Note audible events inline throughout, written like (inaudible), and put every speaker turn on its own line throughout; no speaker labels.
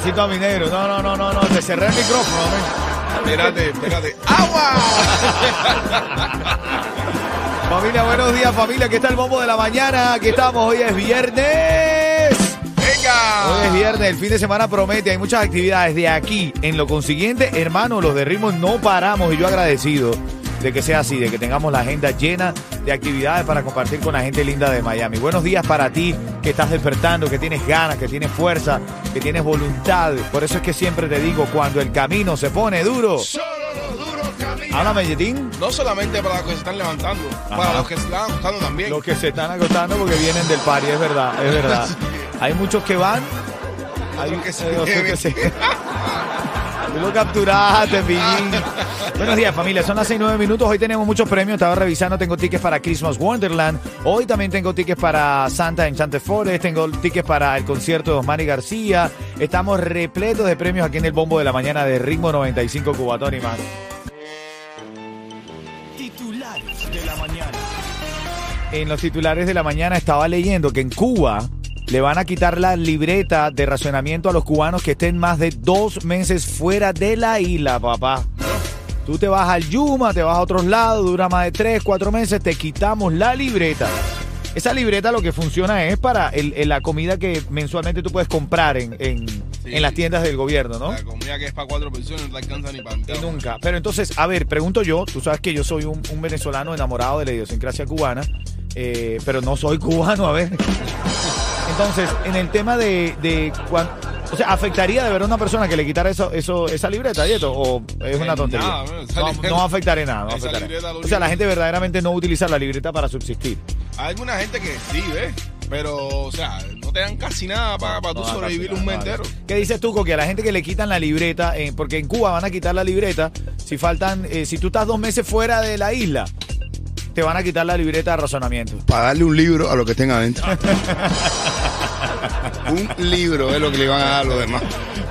Necesito a mi negro. No, no, no, no, no. Te cerré el micrófono.
Espérate, espérate. ¡Agua! (laughs)
Familia, buenos días, familia. Aquí está el bombo de la mañana. Aquí estamos. Hoy es viernes.
¡Venga!
Hoy es viernes, el fin de semana promete, hay muchas actividades de aquí. En lo consiguiente, hermano, los de ritmo no paramos y yo agradecido de que sea así, de que tengamos la agenda llena de actividades para compartir con la gente linda de Miami. Buenos días para ti que estás despertando, que tienes ganas, que tienes fuerza, que tienes voluntad. Por eso es que siempre te digo, cuando el camino se pone duro,
Solo los duros caminan.
háblame, Yetín.
No solamente para los que se están levantando,
Ajá.
para los que se están acostando también.
Los que se están agotando porque vienen del party, es verdad, es verdad. (laughs) Hay muchos que van, hay
Otros que se (laughs)
Tú lo capturaste, (laughs) Pillín. Buenos días, familia. Son las 6 9 minutos. Hoy tenemos muchos premios. Estaba revisando. Tengo tickets para Christmas Wonderland. Hoy también tengo tickets para Santa Enchanted Forest. Tengo tickets para el concierto de Osmani García. Estamos repletos de premios aquí en el Bombo de la Mañana de Ritmo 95 Cubatón y más.
Titulares de la mañana.
En los titulares de la mañana estaba leyendo que en Cuba le van a quitar la libreta de racionamiento a los cubanos que estén más de dos meses fuera de la isla, papá. Tú te vas al Yuma, te vas a otros lados, dura más de tres, cuatro meses, te quitamos la libreta. Esa libreta lo que funciona es para el- el- la comida que mensualmente tú puedes comprar en, en-
Sí.
en las tiendas del gobierno, ¿no?
La comida que es para cuatro personas no te alcanza ni para
nunca. Pero entonces, a ver, pregunto yo, tú sabes que yo soy un, un venezolano enamorado de la idiosincrasia cubana, eh, pero no soy cubano, a ver. Entonces, en el tema de, de cuan- o sea, ¿afectaría de ver a una persona que le quitara eso, eso, esa libreta, Dieto? ¿O es una
En
tontería?
nada,
no,
libreta-
no afectaré nada. no afectaré. O sea, la gente verdaderamente no utiliza la libreta para subsistir.
Hay alguna gente que sí, ¿ves? Pero, o sea, no te dan casi nada para, para tú sobrevivir un mes entero.
¿Qué dices tú, Coqui? A la gente que le quitan la libreta, eh, porque en Cuba van a quitar la libreta, si faltan, eh, si tú estás dos meses fuera de la isla, te van a quitar la libreta de razonamiento.
Para darle un libro a lo que estén adentro. (laughs) (laughs) un libro es lo que le van a dar a los demás.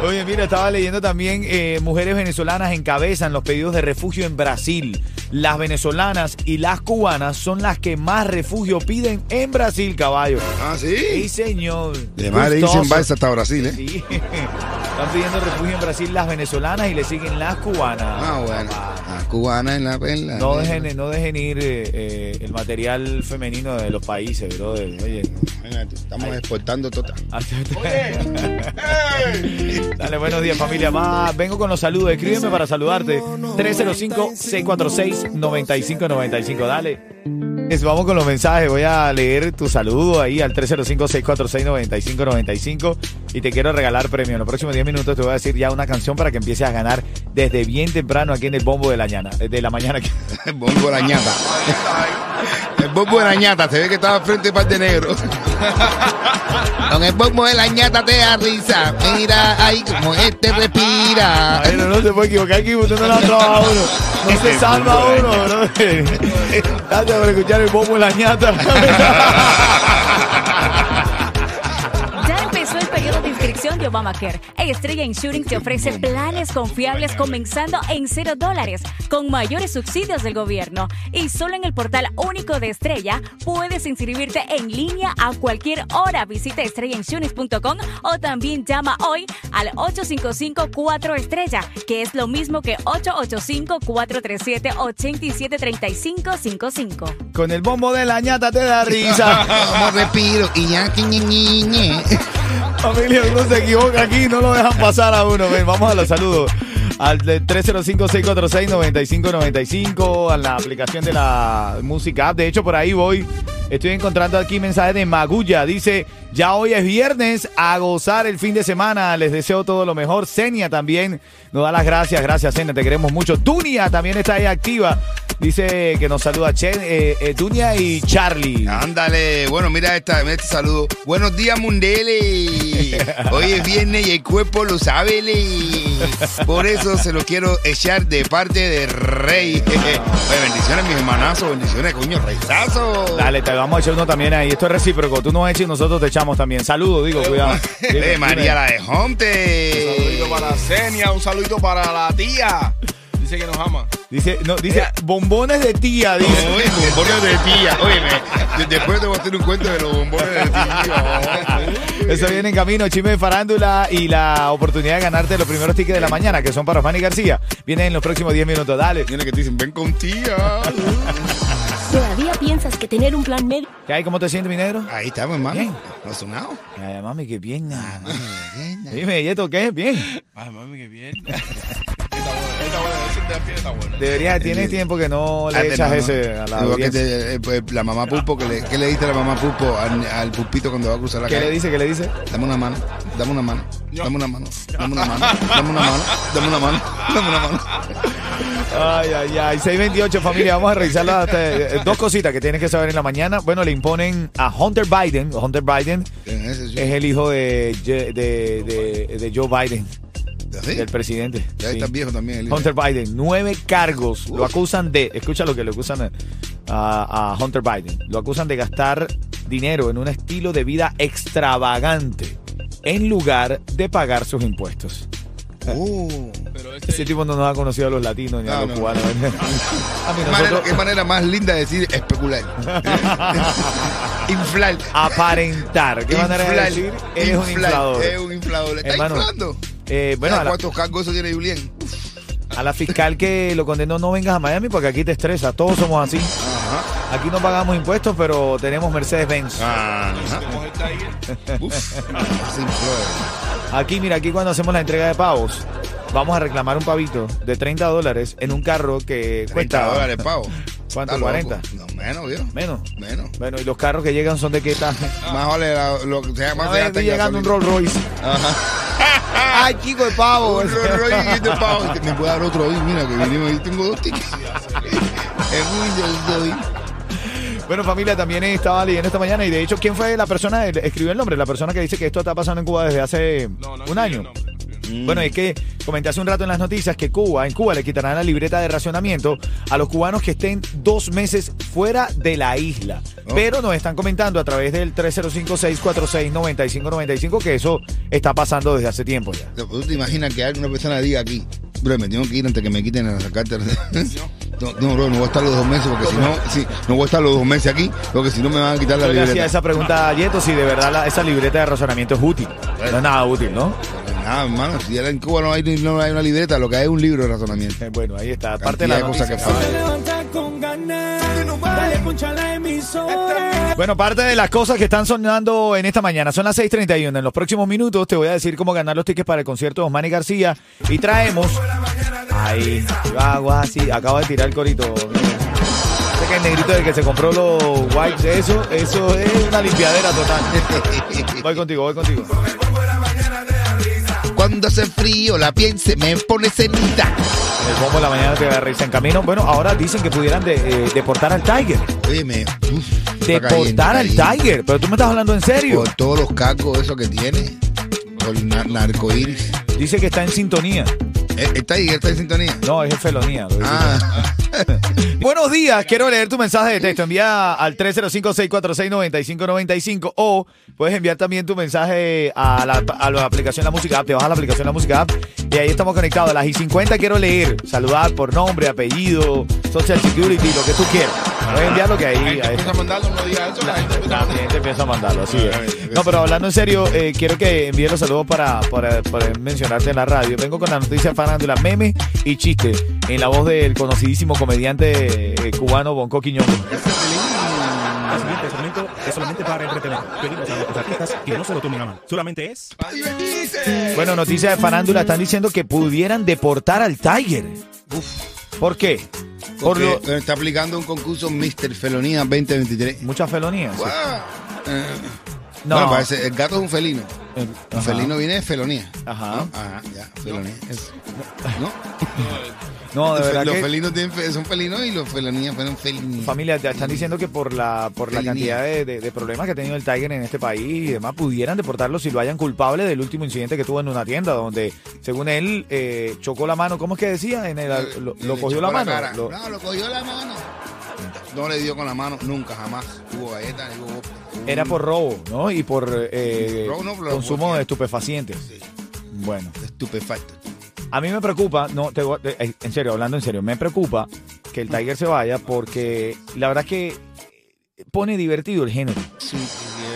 Oye, mira, estaba leyendo también, eh, mujeres venezolanas encabezan los pedidos de refugio en Brasil. Las venezolanas y las cubanas son las que más refugio piden en Brasil, caballo.
Ah,
Sí,
sí.
señor.
De madre dicen balsa hasta Brasil, ¿eh?
Sí. (laughs) Están pidiendo refugio en Brasil las venezolanas y le siguen las cubanas.
Ah, bueno. Ah, cubana en la perla.
No dejen, no dejen ir eh, eh, el material femenino de los países, bro. Oye.
Venga, tú, Estamos exportando total. (laughs)
Dale, buenos días familia. Más, vengo con los saludos. Escríbeme para saludarte. 305-646-9595. Dale. Es- Vamos con los mensajes. Voy a leer tu saludo ahí al 305-646-9595 y te quiero regalar premio. En los próximos 10 minutos te voy a decir ya una canción para que empieces a ganar desde bien temprano aquí en el bombo de la mañana. De la mañana.
El (laughs) bombo de la ñata. (laughs) El bombo de la ñata. Se ve que estaba frente a par de negro. (laughs) Con el bombo de la ñata te da risa. Mira ahí como este respira.
Ay, no, no se puede equivocar aquí, usted no le ha trabajado a uno. No se salva a uno, bro. Gracias por escuchar el bombo de la ñata. (laughs)
Obamacare. Estrella Insurance te ofrece planes confiables comenzando en cero dólares, con mayores subsidios del gobierno. Y solo en el portal único de Estrella puedes inscribirte en línea a cualquier hora. Visita estrellainsurance.com o también llama hoy al 855-4 Estrella, que es lo mismo que 885-437-873555.
Con el bombo de la ñata te da risa. (laughs)
Como respiro y ya que ñe, ñe, ñe.
Familia, uno se equivoca aquí, no lo dejan pasar a uno. Vamos a los saludos. Al de 305-646-9595, a la aplicación de la música app. De hecho, por ahí voy. Estoy encontrando aquí mensajes de Magulla. Dice, ya hoy es viernes, a gozar el fin de semana. Les deseo todo lo mejor. Senia también nos da las gracias. Gracias, Senia, te queremos mucho. Dunia también está ahí activa. Dice que nos saluda Chen, eh, eh, Dunia y Charlie.
Ándale, bueno, mira, esta, mira este saludo. Buenos días, Mundele. (laughs) Hoy es viernes y el cuerpo lo sabe. le. Por eso se lo quiero echar de parte de Rey. (laughs) Oye, bendiciones, mis hermanazos. Bendiciones, coño, reizazo.
Dale, te vamos a echar uno también ahí. Esto es recíproco. Tú nos echas y nosotros te echamos también. Saludos, digo, cuidado. (laughs) Dime,
Eh, María la de
Un
Honte.
saludito para Senia, un saludito para la tía. Dice que nos ama.
Dice, no, dice bombones de tía, dice.
Oye, bombones de tía. Oye, después te voy a hacer un cuento de los bombones de tía. (laughs)
Eso viene en camino, chisme de farándula y la oportunidad de ganarte los primeros tickets de la mañana, que son para Fanny García. Vienen en los próximos 10 minutos. Dale.
Viene que te dicen, ven con tía. (laughs)
¿Todavía piensas que tener un plan médico
¿Qué hay? ¿Cómo te sientes, mi negro?
Ahí estamos, hermano.
Bien.
¿No ha sonado?
Ay, mami, qué bien.
Ah,
Dime, ¿y esto qué? Bien.
Ay, mami, qué bien. (laughs) está bueno, está bueno. Ese de pie está bueno.
Deberías, tienes tiempo que no le
Antes
echas
no, no.
ese a la
que te- eh, pues, la mamá pulpo, que le, ¿qué le dice la mamá pulpo al, al pulpito cuando va a cruzar la
¿Qué
calle?
le dice? ¿Qué le dice?
Dame una mano, dame una mano, dame una mano, dame una mano, dame una mano, dame una mano, dame una mano.
Ay, ay, ay. 628, familia. Vamos a revisar las eh, dos cositas que tienes que saber en la mañana. Bueno, le imponen a Hunter Biden. Hunter Biden es el hijo de, de- de Joe Biden,
¿Sí?
del presidente.
Ya
Sí.
está viejo también el hijo.
Hunter Biden, nueve cargos. Lo acusan de, escucha lo que le acusan a, a Hunter Biden. Lo acusan de gastar dinero en un estilo de vida extravagante en lugar de pagar sus impuestos.
Pero este,
Ese tipo no nos ha conocido a los latinos ni a
No,
los
no.
cubanos. (laughs) a mí
¿Qué manera, qué manera más linda de decir especular. (laughs) Inflar.
aparentar. ¿Qué manera de
Inflar.
decir? Eres un inflador.
Es un inflador. ¿Le está
Hermano,
inflando?
Eh, bueno, a
¿Sabes
la,
¿Cuántos cargos eso tiene Julián?
a la fiscal que lo condenó no vengas a Miami porque aquí te estresa. Todos somos así.
Ajá.
Aquí no pagamos impuestos, pero tenemos Mercedes-Benz. (laughs)
Infló.
Aquí, mira, aquí cuando hacemos la entrega de pavos, vamos a reclamar un pavito de 30 dólares en un carro que
30
cuesta...
dólares, pavo. (laughs)
¿Cuánto?
Está loco.
40.
No, menos, viejo.
Menos.
Menos.
Bueno, y los carros que llegan son de qué tal.
Más vale lo que se
llegando un. Rolls Royce.
Ajá. (laughs)
¡Ay, chico de pavo!
Un Rolls de pavo. Que Me puede dar otro ahí, mira, que vinimos y tengo dos tickets. (laughs) Es muy del doy.
Bueno, familia, también estaba leyendo esta mañana y de hecho, ¿quién fue la persona? Escribió el nombre, la persona que dice que esto está pasando en Cuba desde hace
No, no,
un año.
Nombre.
Bueno, es que comenté hace un rato en las noticias que Cuba, en Cuba le quitarán la libreta de racionamiento a los cubanos que estén dos meses fuera de la isla.
Oh.
Pero nos están comentando a través del 305-646-9595 que eso está pasando desde hace tiempo ya.
¿Tú te imaginas que alguna persona diga aquí, bro, me tengo que ir antes que me quiten la carta? (laughs) No, no, bro, no voy a estar los dos meses porque si no, sí, no voy a estar los dos meses aquí porque si no me van a quitar la
Yo le hacía
libreta.
esa pregunta a Yeto si de verdad la- esa libreta de razonamiento es útil. No es nada útil, ¿no?
Nada, hermano, si en Cuba no hay, no hay una libreta, lo que hay es un libro de razonamiento.
Eh, Bueno, ahí está.
Cantidad
Parte de la noticia.
que.
Bueno, parte de las cosas que están sonando en esta mañana son las 6:31. En los próximos minutos te voy a decir cómo ganar los tickets para el concierto de Osmani García. Y traemos. Ahí, hago así. Acabo de tirar el corito. Sé que el negrito del que se compró los wipes, eso, eso es una limpiadera total. Voy contigo, voy contigo.
Cuando hace frío, la piel se me pone cenita.
El bombo de la mañana te risa en camino. Bueno, ahora dicen que pudieran de- eh, deportar al Tiger.
Oye, me. uf,
Deportar al. Tiger. Pero tú me estás hablando en serio.
Por todos los cargos eso que tiene. Por narcoiris.
Dice que está en sintonía.
Eh, ¿Está ahí? ¿Está en sintonía?
No, es felonía.
Ah, (laughs)
Buenos días, quiero leer tu mensaje de texto. Envía al 305-646-9595 o puedes enviar también tu mensaje a la, a la aplicación La Música App. Te vas a la aplicación La Música App y ahí estamos conectados. A las y 50 quiero leer, saludar por nombre, apellido, Social Security, lo que tú quieras. Puedes enviar lo que
La
ahí.
gente
ahí
empieza a mandarlo, no diga eso, la gente empieza a
la
mandarlo.
gente empieza a mandarlo, así
Ah,
es. No, pero hablando en serio, eh, quiero que envíe los saludos para, para, para mencionarte en la radio. Vengo con la noticia farándula, meme y chiste, en la voz del conocidísimo comediante eh, cubano Bonco Quiñongo.
El siguiente segmento es solamente para entretener. Pedimos a nuestros artistas que no se lo tomen a mal. Solamente es...
Bueno, noticias de farándula están diciendo que pudieran deportar al Tiger. ¿Por qué? Por
Porque
lo-
está aplicando un concurso Mr. Felonía 2023.
muchas felonías. sí.
Eh,
No.
Bueno, parece, el gato es un felino.
Eh,
Un
ajá.
felino viene de felonía.
Ajá.
¿no? Ajá, ya, felonía. Es- ¿No? (laughs)
No, de verdad
los
que
felinos tienen son felinos y los felonías fueron felinos.
familia ya están diciendo que por la por la cantidad de, de- de problemas que ha tenido el Tiger en este país y demás pudieran deportarlo si lo hayan culpable del último incidente que tuvo en una tienda donde según él eh, chocó la mano ¿cómo es que decía? En el, lo, lo cogió la mano. Lo-
No, lo cogió la mano. No le dio con la mano, nunca, jamás. Hubo galletas, hubo...
era por robo ¿no? y por eh,
Robo no, pero
consumo de estupefacientes
Sí,
bueno
estupefacto.
A mí me preocupa no te a- eh, en serio hablando en serio me preocupa que el Tiger se vaya porque la verdad es que pone divertido el género.
Sí,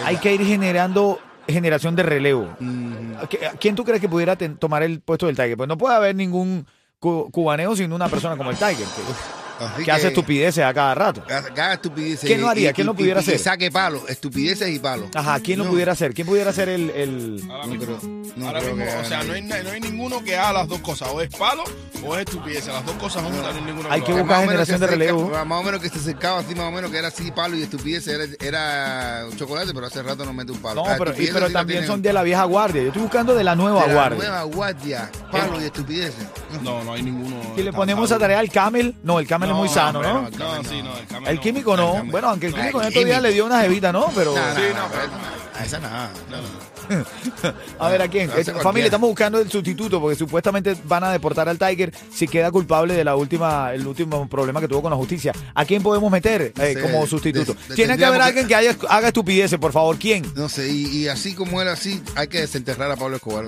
hay que ir generando generación de relevo.
Mm,
¿A qué- a ¿Quién tú crees que pudiera tomar el puesto del Tiger? Pues no puede haber ningún cu- cubaneo sin una persona como el Tiger, que,
así
que hace estupideces a cada rato.
Haga estupideces.
¿Quién lo haría?
y-
¿Quién
y-
lo pudiera
y-
hacer?
saque palos, estupideces y palos.
Ajá, ¿quién lo
No,
pudiera hacer? ¿Quién pudiera ser el, el-
Ahora
No
mismo,
creo, no
ahora
creo
mismo,
que
o sea, no hay, no hay ninguno que haga las dos cosas, o es palo o es estupidez, las dos cosas juntas, no hay ninguno
Hay
lo
que buscar generación
que
de relevo.
acerca- Más o menos que se acercaba así, más o menos que era así palo y estupidez. Era, era chocolate, pero hace rato no mete un palo.
No,
Ah,
pero, y-
estupideces
pero
sí
también
tienen
son de la vieja guardia. Yo estoy buscando de la nueva
de la
guardia.
nueva guardia. Palo y estupideces.
No, no hay ninguno.
Si le ponemos a tarea al camel, no, el camel es muy sano, ¿no?
no, el
sí,
no.
químico no.
el.
Bueno, aunque el químico
el
en estos días le dio una jevita, ¿no? Pero.
Sí,
no, pero
pero-
esa- nada. no, no. (laughs)
A ver, ¿a quién? Eh, familia, estamos buscando el sustituto porque supuestamente van a deportar al Tiger si queda culpable de la última, el último problema que tuvo con la justicia. ¿A quién podemos meter eh,
sé,
como sustituto? Tiene que haber alguien que haya- haga estupideces, por favor. ¿Quién?
No sé, y, y así como era así, hay que desenterrar a Pablo Escobar.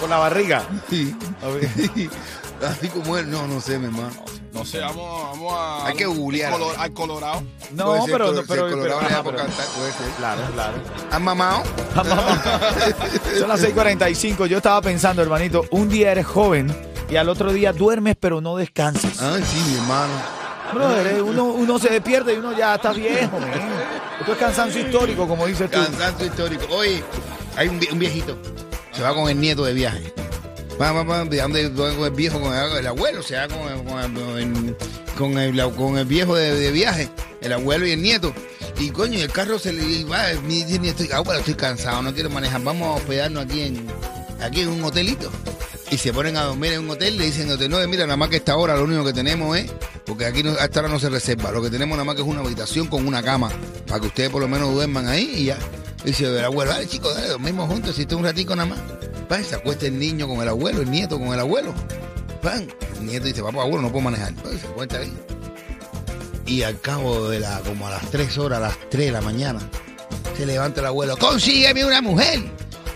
Por (laughs) la barriga.
Sí. (laughs) Así como él, no, no sé, mi hermano.
No sé, vamos, vamos a.
Hay que googlear.
al color- Al Colorado.
No,
Puede ser
pero, no,
si
pero,
el Colorado
pero-
le da
ajá,
por
pero-
cantar, puede ser.
Claro, claro.
¿Han mamado? (laughs)
Son las 6:45. Yo estaba pensando, hermanito, un día eres joven y al otro día duermes, pero no descansas.
Ay, sí, mi hermano.
Brother, eh, uno, uno se despierta y uno ya está viejo. man. Esto es cansancio histórico, como dices tú.
Cansancio histórico. Oye, hay un, vie- un viejito. Se va con el nieto de viaje. El viejo? Con el, el abuelo. Se va con el, con el- con el- viejo de, de viaje. El abuelo y el nieto. Y coño, el carro se le va. Mi nieto, abuelo, estoy cansado, no quiero manejar. Vamos a hospedarnos aquí en, aquí en un hotelito. Y se ponen a dormir en un hotel, le dicen, no, mira, nada más que esta hora lo único que tenemos es, porque aquí no, a esta hora no se reserva, lo que tenemos nada más que es una habitación con una cama, para que ustedes por lo menos duerman ahí y ya. Y dice el abuelo, dale chicos, dale, dormimos juntos, si un ratico nada más. Y se acuesta el niño con el abuelo, el nieto con el abuelo. Van, el nieto dice, papá, abuelo, no puedo manejar. Y se acuesta ahí. Y al cabo de la, como a las 3 horas, a las 3 de la mañana, se levanta el abuelo, consígueme una mujer.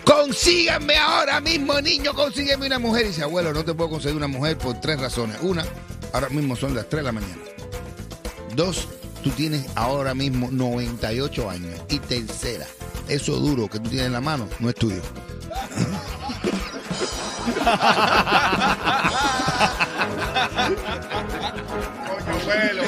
Consíganme ahora mismo, niño, consígueme una mujer. Y dice, abuelo, no te puedo conseguir una mujer por tres razones. Una, ahora mismo son las 3 de la mañana. Dos, tú tienes ahora mismo 98 años. Y tercera, eso duro que tú tienes en la mano no es tuyo.
Coño, abuelo.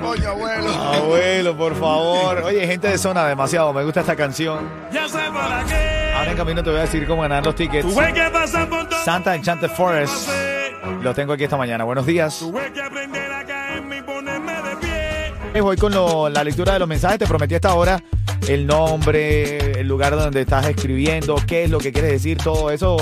Coño, abuelo.
Abuelo, por favor. Oye, gente de zona, demasiado. Me gusta esta canción.
Ya sé para qué.
Ahora en camino te voy a decir cómo ganar los tickets.
Tuve que pasar por todo.
Santa Enchanted Forest. Lo tengo aquí esta mañana. Buenos días. Voy con lo- la lectura de los mensajes. Te prometí hasta ahora el nombre, el lugar donde estás escribiendo, qué es lo que quieres decir, todo eso.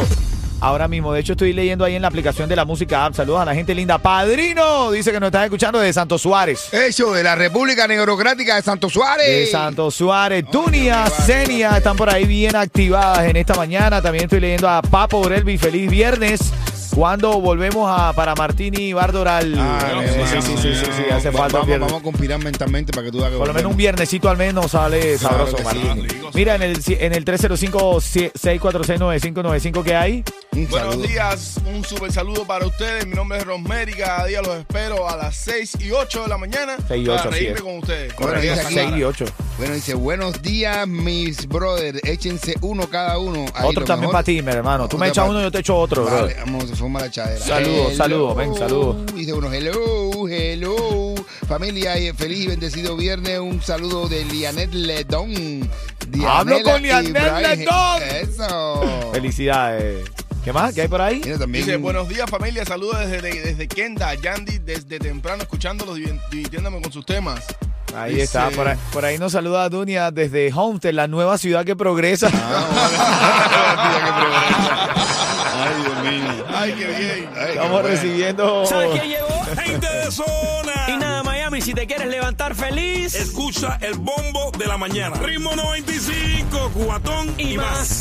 Ahora mismo, de hecho, estoy leyendo ahí en la aplicación de la música app. Saludos a la gente linda. Padrino, dice que nos estás escuchando de Santo Suárez.
Eso, de la República Neurocrática de Santo Suárez.
De Santo Suárez, Tunia, Senia están por ahí bien activadas en esta mañana. También estoy leyendo a Papo Urelvi. Feliz viernes. Cuando volvemos a para Martini y Bardoral.
Ah,
Eh, sí, sí, sí, sí, sí, hace
Va-
falta un
vamos,
viernes.
vamos a conspirar mentalmente para que tú hagas que
Por lo menos un viernesito al menos sale
Claro
sabroso.
Rico,
Mira, en el, en el 305-646-9595 que hay.
Un
Buenos
saludo.
días, un super saludo para ustedes. Mi nombre es Rosemary. Cada día los espero a las 6 y 8 de la mañana.
6 y 8,
para
así
reírme
es.
con ustedes.
Bueno, dice aquí-
6 y 8.
Bueno, dice, buenos días, mis brothers. Échense uno cada uno. Ahí
Otro
lo
también
mejor-
para ti, mi hermano. Tú me
Otra
echas
pa-
uno y yo te echo otro,
Vale,
brother.
vamos, forma la echadera.
Saludos,
Hello.
saludos, ven, saludos.
Dice uno, hello, hello. Familia, y feliz y bendecido viernes. Un saludo de Lianet Ledón.
Hablo con Lianet. Ledón.
Eso.
Felicidades. ¿Qué más? ¿Qué hay por ahí?
Mira, también.
Dice, buenos días familia, saludos desde, desde Kenda, Yandy, desde temprano escuchándolos, divi- divirtiéndome con sus temas.
Ahí
Dice-
está. Por ahí, por ahí nos saluda a Dunia desde Homestead, (laughs) la nueva ciudad que progresa.
Ay, Dios mío.
Ay, qué bien.
Ay,
Estamos
bueno.
recibiendo.
¿Sabes quién llegó?
Gente de zona.
Y nada, Miami, si te quieres levantar feliz
Escucha el bombo de la mañana. Ritmo 95, cuatón y,
y
más.
más.